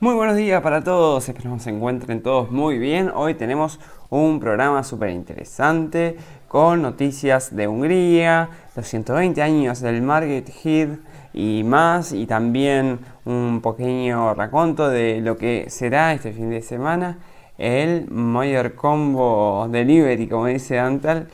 Muy buenos días para todos, espero que se encuentren todos muy bien. Hoy tenemos un programa súper interesante con noticias de Hungría, los 120 años del Margaret Heath y más, y también un pequeño raconto de lo que será este fin de semana el Mayor Combo Delivery, como dice Antal.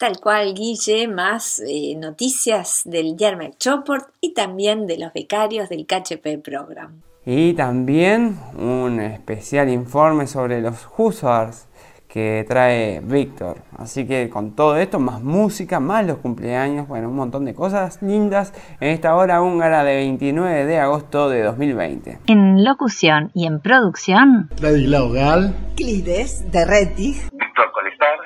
Tal cual, Guille, más eh, noticias del Yermek Choport y también de los becarios del KHP Program. Y también un especial informe sobre los Hussars que trae Víctor. Así que con todo esto, más música, más los cumpleaños, bueno, un montón de cosas lindas. En esta hora húngara de 29 de agosto de 2020. En locución y en producción, Ladislao Gal, Clides de Rettich, Víctor Colestar,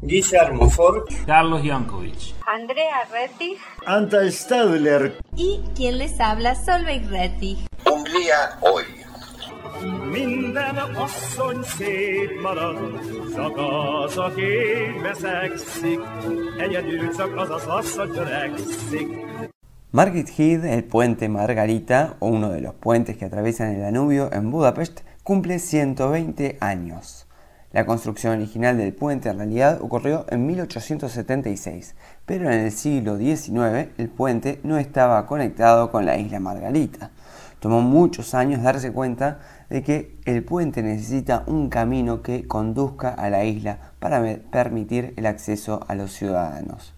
Guillermo Ford, Carlos Jankovic, Andrea Rettich, Anta Stadler y quien les habla, Solveig Rettich. Hungría hoy. Minden asszony szép marad, csak az, aki veszekszik, egyedül csak az az asszony törekszik. Margit Heath, el puente Margarita, o uno de los puentes que atraviesan el Danubio en Budapest, cumple 120 años. La construcción original del puente en realidad ocurrió en 1876, pero en el siglo XIX el puente no estaba conectado con la isla Margarita. Tomó muchos años darse cuenta de que el puente necesita un camino que conduzca a la isla para permitir el acceso a los ciudadanos.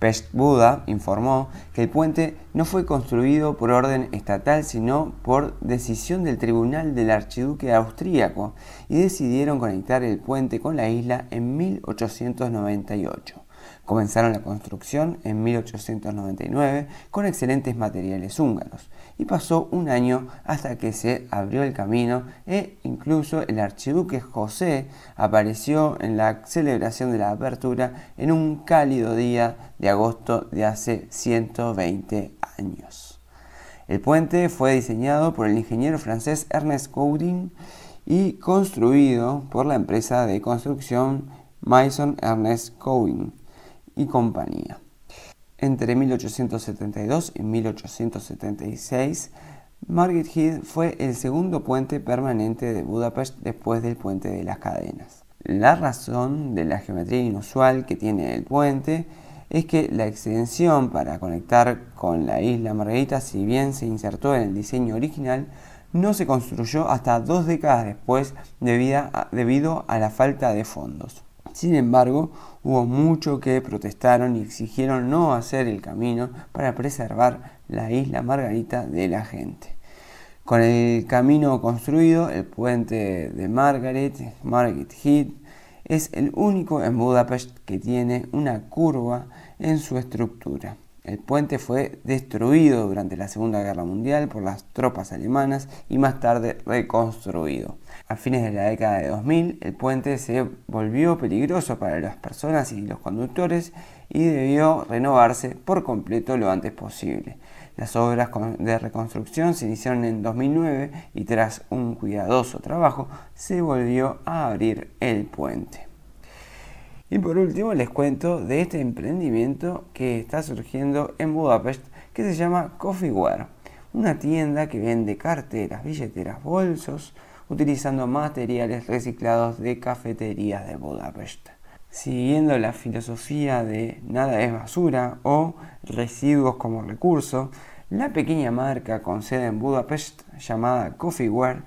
Pest Buda informó que el puente no fue construido por orden estatal, sino por decisión del Tribunal del Archiduque Austríaco, y decidieron conectar el puente con la isla en 1898. Comenzaron la construcción en 1899 con excelentes materiales húngaros y pasó un año hasta que se abrió el camino e incluso el archiduque José apareció en la celebración de la apertura en un cálido día de agosto de hace 120 años. El puente fue diseñado por el ingeniero francés Ernest Coudin y construido por la empresa de construcción Mason Ernest Coudin y compañía. Entre 1872 y 1876, Margate Heath fue el segundo puente permanente de Budapest después del puente de las cadenas. La razón de la geometría inusual que tiene el puente es que la extensión para conectar con la isla Margarita, si bien se insertó en el diseño original, no se construyó hasta dos décadas después debido a la falta de fondos. Sin embargo, hubo mucho que protestaron y exigieron no hacer el camino para preservar la isla Margarita de la gente. Con el camino construido, el puente de Margaret, Margaret Heath, es el único en Budapest que tiene una curva en su estructura. El puente fue destruido durante la Segunda Guerra Mundial por las tropas alemanas y más tarde reconstruido. A fines de la década de 2000, el puente se volvió peligroso para las personas y los conductores y debió renovarse por completo lo antes posible. Las obras de reconstrucción se iniciaron en 2009 y tras un cuidadoso trabajo se volvió a abrir el puente. Y por último les cuento de este emprendimiento que está surgiendo en Budapest que se llama Coffeeware, una tienda que vende carteras, billeteras, bolsos utilizando materiales reciclados de cafeterías de Budapest. Siguiendo la filosofía de nada es basura o residuos como recurso, la pequeña marca con sede en Budapest llamada Coffeeware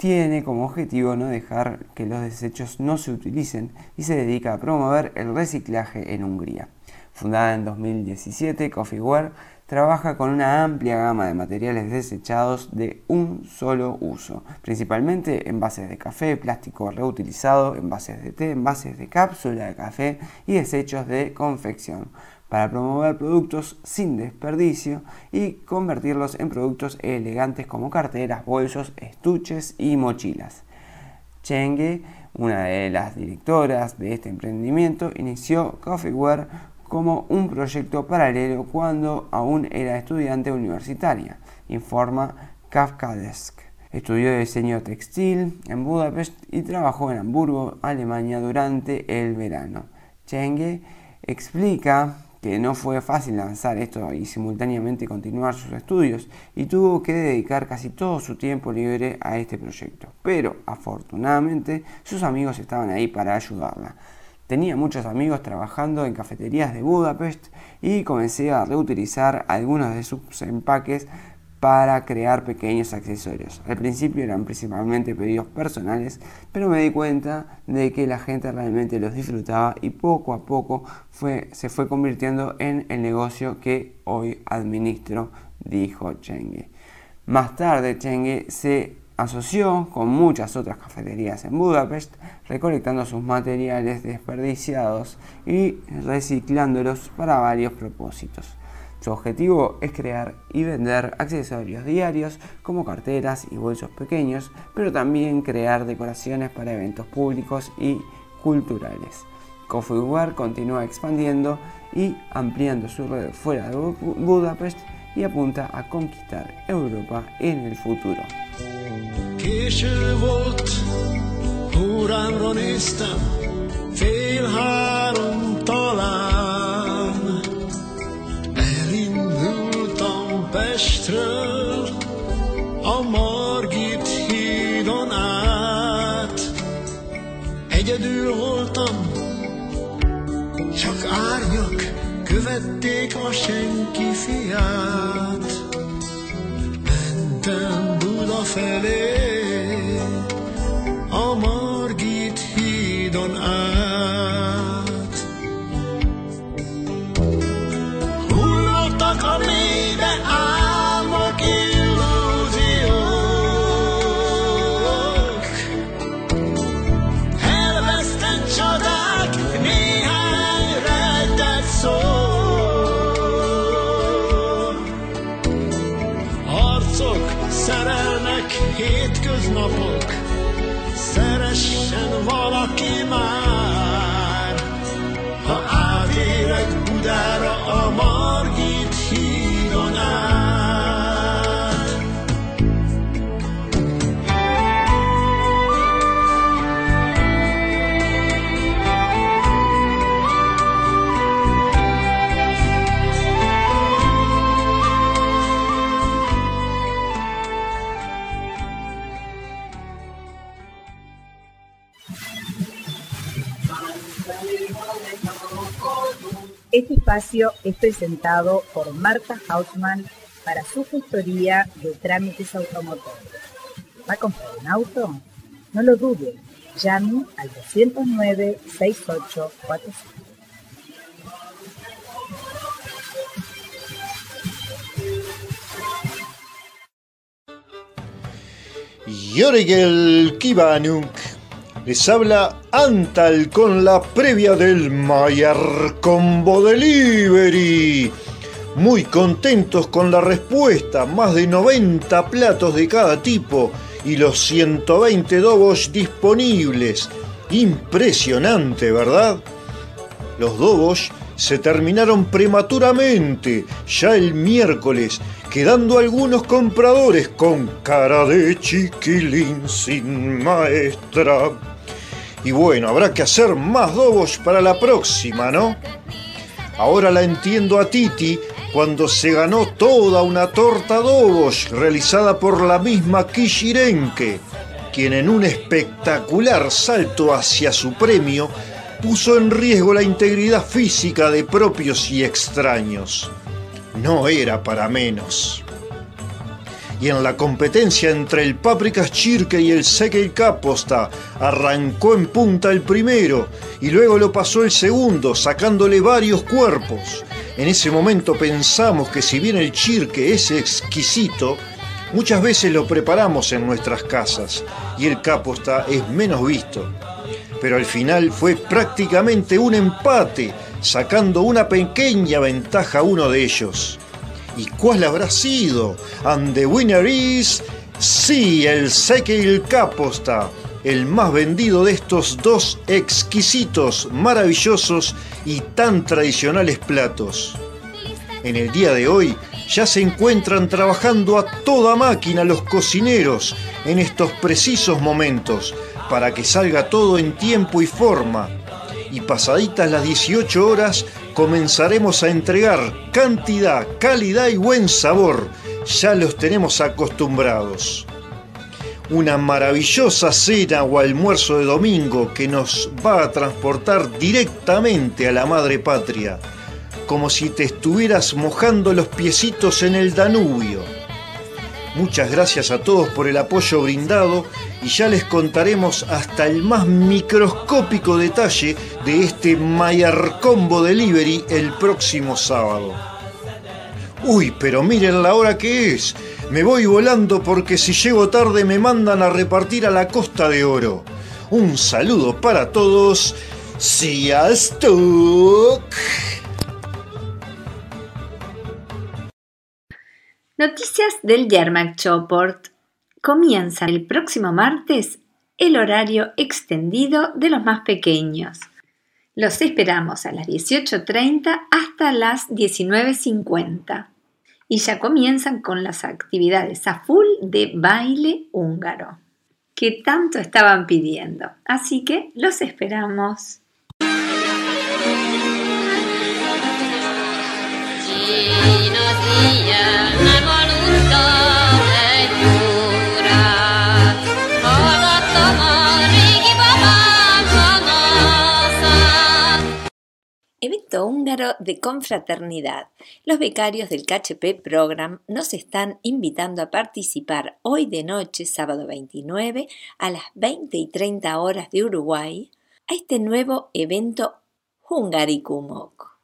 tiene como objetivo no dejar que los desechos no se utilicen y se dedica a promover el reciclaje en Hungría. Fundada en 2017, Coffeeware trabaja con una amplia gama de materiales desechados de un solo uso, principalmente envases de café, plástico reutilizado, envases de té, envases de cápsula de café y desechos de confección, para promover productos sin desperdicio y convertirlos en productos elegantes como carteras, bolsos, estuches y mochilas. Chenge, una de las directoras de este emprendimiento, inició Coffeeware como un proyecto paralelo cuando aún era estudiante universitaria, informa Kafkadesk. Estudió diseño textil en Budapest y trabajó en Hamburgo, Alemania durante el verano. Chenge explica que no fue fácil lanzar esto y simultáneamente continuar sus estudios y tuvo que dedicar casi todo su tiempo libre a este proyecto. Pero afortunadamente sus amigos estaban ahí para ayudarla. Tenía muchos amigos trabajando en cafeterías de Budapest y comencé a reutilizar algunos de sus empaques para crear pequeños accesorios. Al principio eran principalmente pedidos personales, pero me di cuenta de que la gente realmente los disfrutaba y poco a poco se fue convirtiendo en el negocio que hoy administro, dijo Chenge. Más tarde Chenge se asoció con muchas otras cafeterías en Budapest, recolectando sus materiales desperdiciados y reciclándolos para varios propósitos. Su objetivo es crear y vender accesorios diarios como carteras y bolsos pequeños, pero también crear decoraciones para eventos públicos y culturales. Coffeeware continúa expandiendo y ampliando su red fuera de Budapest y apunta a conquistar Europa en el futuro. Pestről, a Margit hídon át. Egyedül voltam, csak árnyak követték a senki fiát. Mentem Buda felé, a Margit hídon át. Espacio es presentado por Marta Hausmann para su gestoría de trámites automotores. ¿Va a comprar un auto? No lo dude. Llame al 209-6845. Jorgel Kibanuk. Les habla Antal con la previa del Mayer Combo Delivery. Muy contentos con la respuesta, más de 90 platos de cada tipo y los 120 dobos disponibles. Impresionante, ¿verdad? Los dobos se terminaron prematuramente ya el miércoles, quedando algunos compradores con cara de chiquilín sin maestra. Y bueno, habrá que hacer más dobos para la próxima, ¿no? Ahora la entiendo a Titi cuando se ganó toda una torta dobos realizada por la misma Kishirenke, quien en un espectacular salto hacia su premio puso en riesgo la integridad física de propios y extraños. No era para menos. Y en la competencia entre el Paprikas Chirke y el Sekel Kaposta arrancó en punta el primero y luego lo pasó el segundo, sacándole varios cuerpos. En ese momento pensamos que si bien el Chirke es exquisito, muchas veces lo preparamos en nuestras casas y el Kaposta es menos visto pero al final fue prácticamente un empate, sacando una pequeña ventaja a uno de ellos. ¿Y cuál habrá sido? And the winner is... Sí, el Sekeil Caposta, el más vendido de estos dos exquisitos, maravillosos y tan tradicionales platos. En el día de hoy ya se encuentran trabajando a toda máquina los cocineros en estos precisos momentos para que salga todo en tiempo y forma. Y pasaditas las 18 horas comenzaremos a entregar cantidad, calidad y buen sabor. Ya los tenemos acostumbrados una maravillosa cena o almuerzo de domingo que nos va a transportar directamente a la madre patria, como si te estuvieras mojando los piecitos en el Danubio. Muchas gracias a todos por el apoyo brindado y ya les contaremos hasta el más microscópico detalle de este Mayer Combo Delivery el próximo sábado. Uy, pero miren la hora que es. Me voy volando porque si llego tarde me mandan a repartir a la Costa de Oro. Un saludo para todos. Sziasztok! Noticias del Choport. Comienza el próximo martes el horario extendido de los más pequeños. Los esperamos a las 18.30 hasta las 19.50 y ya comienzan con las actividades a full de baile húngaro, que tanto estaban pidiendo. Así que los esperamos. Evento húngaro de confraternidad. Los becarios del KHP Program nos están invitando a participar hoy de noche, sábado 29, a las 20 y 30 horas de Uruguay, a este nuevo evento Hungarikumok.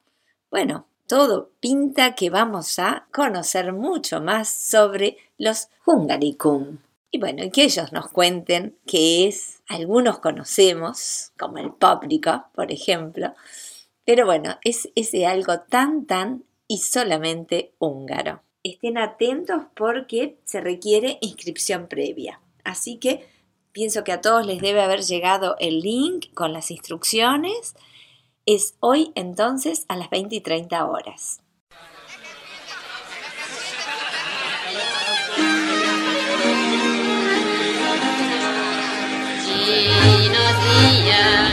Bueno, todo pinta que vamos a conocer mucho más sobre los Hungarikum. Y bueno, que ellos nos cuenten qué es. Algunos conocemos, como el Póprico, por ejemplo, pero bueno, es ese algo tan, tan y solamente húngaro. Estén atentos porque se requiere inscripción previa. Así que pienso que a todos les debe haber llegado el link con las instrucciones. Es hoy entonces a las 20 y 30 horas. Buenos días.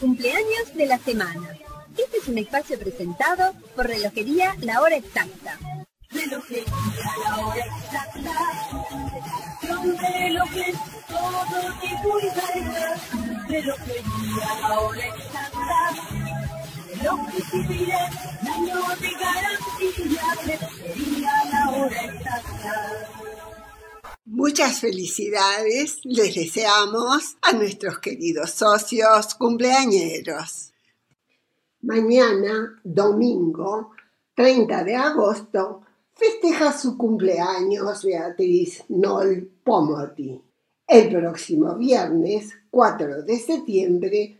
Cumpleaños de la semana. Este es un espacio presentado por Relojería La Hora Exacta. Relojería La Hora Exacta. Son relojes, todo tipo y calidad. Relojería La Hora Exacta. Relojes civiles, años de garantía. Relojería La Hora Exacta. Muchas felicidades les deseamos a nuestros queridos socios cumpleañeros. Mañana, domingo 30 de agosto, festeja su cumpleaños Beatriz Nol Pomoti. El próximo viernes, 4 de septiembre,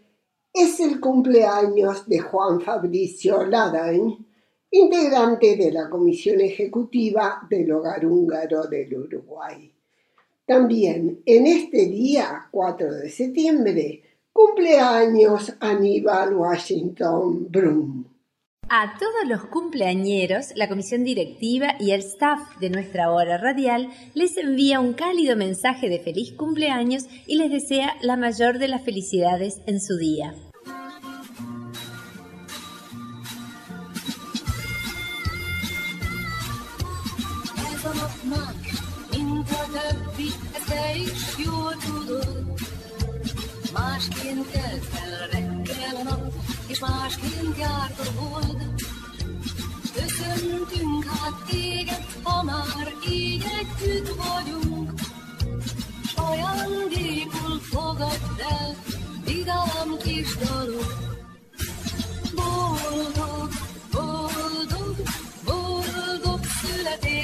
es el cumpleaños de Juan Fabricio Ladain, integrante de la Comisión Ejecutiva del Hogar Húngaro del Uruguay. También en este día, 4 de septiembre, cumpleaños Aníbal Washington Brum. A todos los cumpleañeros, la comisión directiva y el staff de nuestra hora radial les envía un cálido mensaje de feliz cumpleaños y les desea la mayor de las felicidades en su día. Másként kelt fel reggel a nap, és másként járt a hold. Köszöntünk hát téged, ha már így együtt vagyunk. S ajándékul fogadd el, vidám kis dalok. Boldog, boldog, boldog születésnapot,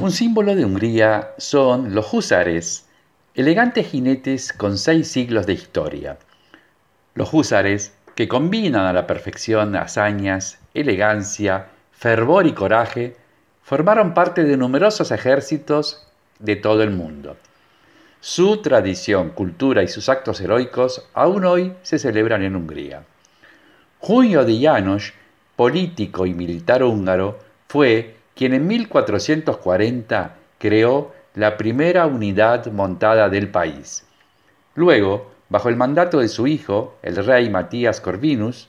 Un símbolo de Hungría son los húsares, elegantes jinetes con seis siglos de historia. Los húsares, que combinan a la perfección hazañas, elegancia, fervor y coraje, formaron parte de numerosos ejércitos de todo el mundo. Su tradición, cultura y sus actos heroicos aún hoy se celebran en Hungría. Junio de János, político y militar húngaro, fue quien en 1440 creó la primera unidad montada del país. Luego, bajo el mandato de su hijo, el rey Matías Corvinus,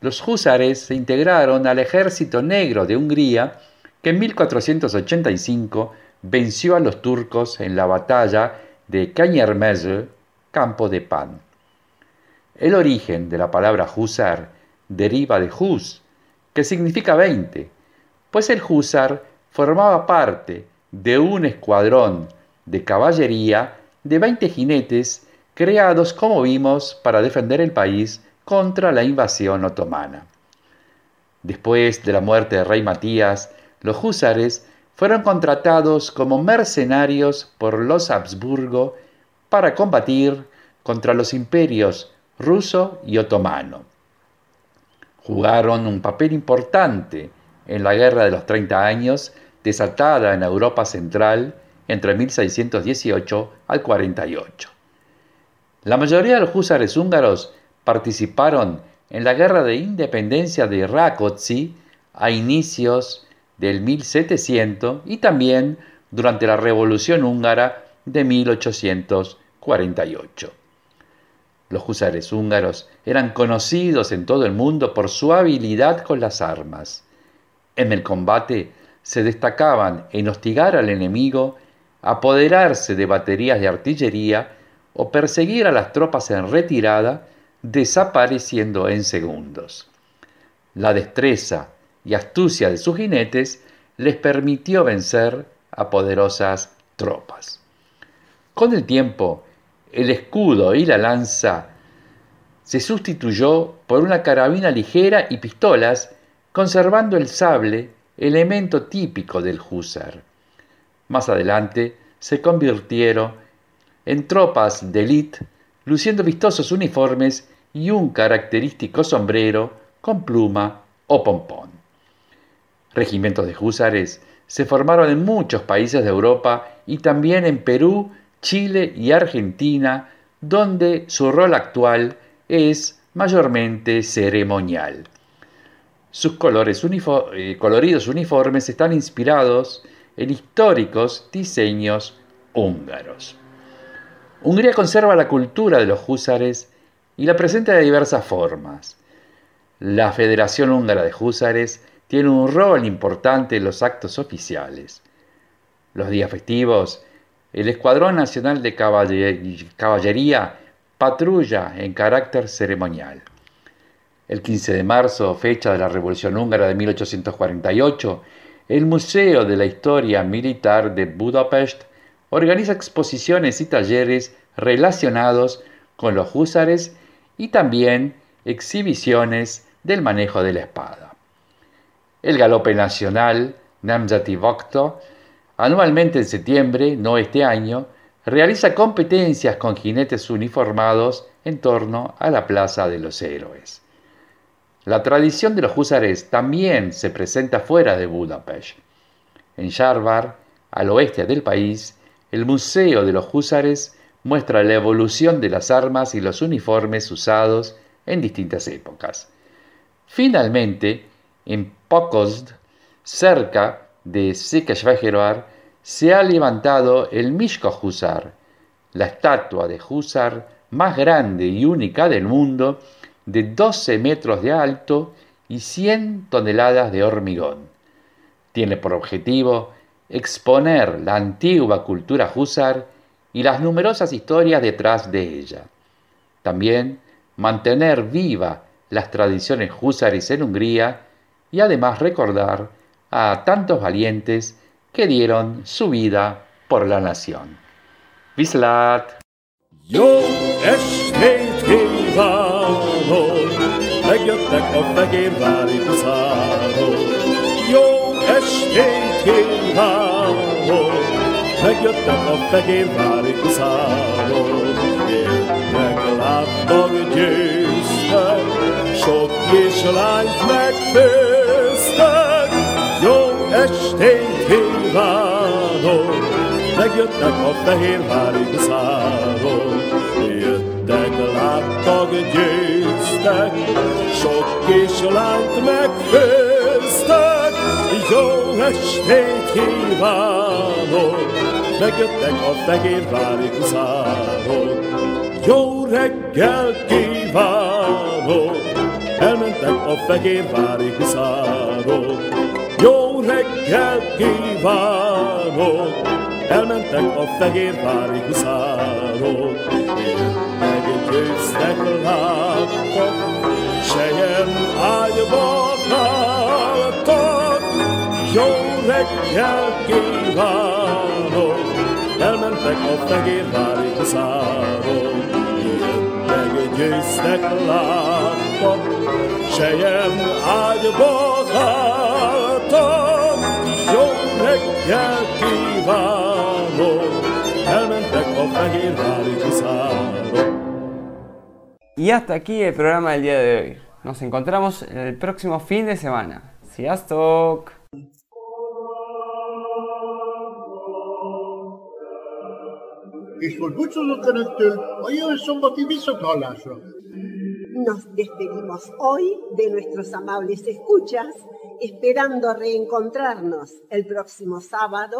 los húsares se integraron al ejército negro de Hungría que en 1485 venció a los turcos en la batalla de Kanyermező, Campo de Pan. El origen de la palabra húsar deriva de hús, que significa veinte, pues el húsar formaba parte de un escuadrón de caballería de 20 jinetes creados, como vimos, para defender el país contra la invasión otomana. Después de la muerte del rey Matías, los húsares fueron contratados como mercenarios por los Habsburgo para combatir contra los imperios ruso y otomano. Jugaron un papel importante en la Guerra de los 30 Años, desatada en Europa Central entre 1618 al 48. La mayoría de los húsares húngaros participaron en la Guerra de Independencia de Rákóczi a inicios del 1700 y también durante la Revolución húngara de 1848. Los húsares húngaros eran conocidos en todo el mundo por su habilidad con las armas. En el combate se destacaban en hostigar al enemigo, apoderarse de baterías de artillería o perseguir a las tropas en retirada, desapareciendo en segundos. La destreza y astucia de sus jinetes les permitió vencer a poderosas tropas. Con el tiempo, el escudo y la lanza se sustituyó por una carabina ligera y pistolas, conservando el sable, elemento típico del húsar. Más adelante se convirtieron en tropas de élite, luciendo vistosos uniformes y un característico sombrero con pluma o pompón. Regimientos de húsares se formaron en muchos países de Europa y también en Perú, Chile y Argentina, donde su rol actual es mayormente ceremonial. Sus colores eh, coloridos uniformes están inspirados en históricos diseños húngaros. Hungría conserva la cultura de los húsares y la presenta de diversas formas. La Federación Húngara de Húsares tiene un rol importante en los actos oficiales. Los días festivos, el Escuadrón Nacional de Caballería patrulla en carácter ceremonial. El 15 de marzo, fecha de la Revolución Húngara de 1848, el Museo de la Historia Militar de Budapest organiza exposiciones y talleres relacionados con los húsares y también exhibiciones del manejo de la espada. El galope nacional, Namzati Vokto, anualmente en septiembre, no este año, realiza competencias con jinetes uniformados en torno a la Plaza de los Héroes. La tradición de los húsares también se presenta fuera de Budapest. En Sharvar, al oeste del país, el Museo de los Húsares muestra la evolución de las armas y los uniformes usados en distintas épocas. Finalmente, en Pokozd, cerca de Székesfehérvár, se ha levantado el Mishko Husar, la estatua de Husar más grande y única del mundo, de 12 metros de alto y 100 toneladas de hormigón. Tiene por objetivo exponer la antigua cultura húsar y las numerosas historias detrás de ella. También mantener viva las tradiciones húsares en Hungría y además recordar a tantos valientes que dieron su vida por la nación. Vislat! Kívánok, megjöttek a fehérvári huszárok. Jó estét kívánok, megjöttek a fehérvári huszárok. Jöttek, láttak, győztek, sok kis lányt megfőztek. Jó estét kívánok, megjöttek a fehérvári huszárok. Láttak, győztek, sok kis lányt megfőztek. Jó estét kívánok, megjöttek a fehérvári huszárok. Jó reggel kívánok, elmentek a fehérvári huszárok. Jó reggel kívánok, elmentek a fehérvári huszárok. Meggyőztek, láttak, sejem ágyba álltak. Jó reggel kívánok, elmentek a fehérvári huszárok. Meggyőztek, láttak, sejem ágyba álltak. Jó reggel kívánok, elmentek a fehérvári huszárok. Y hasta aquí el programa del día de hoy. Nos encontramos el próximo fin de semana. Sziasztok! És most búcsúzok Önöktől a jövő szombati viszonthallásra. Nos despedimos hoy de nuestros amables escuchas, esperando reencontrarnos el próximo sábado.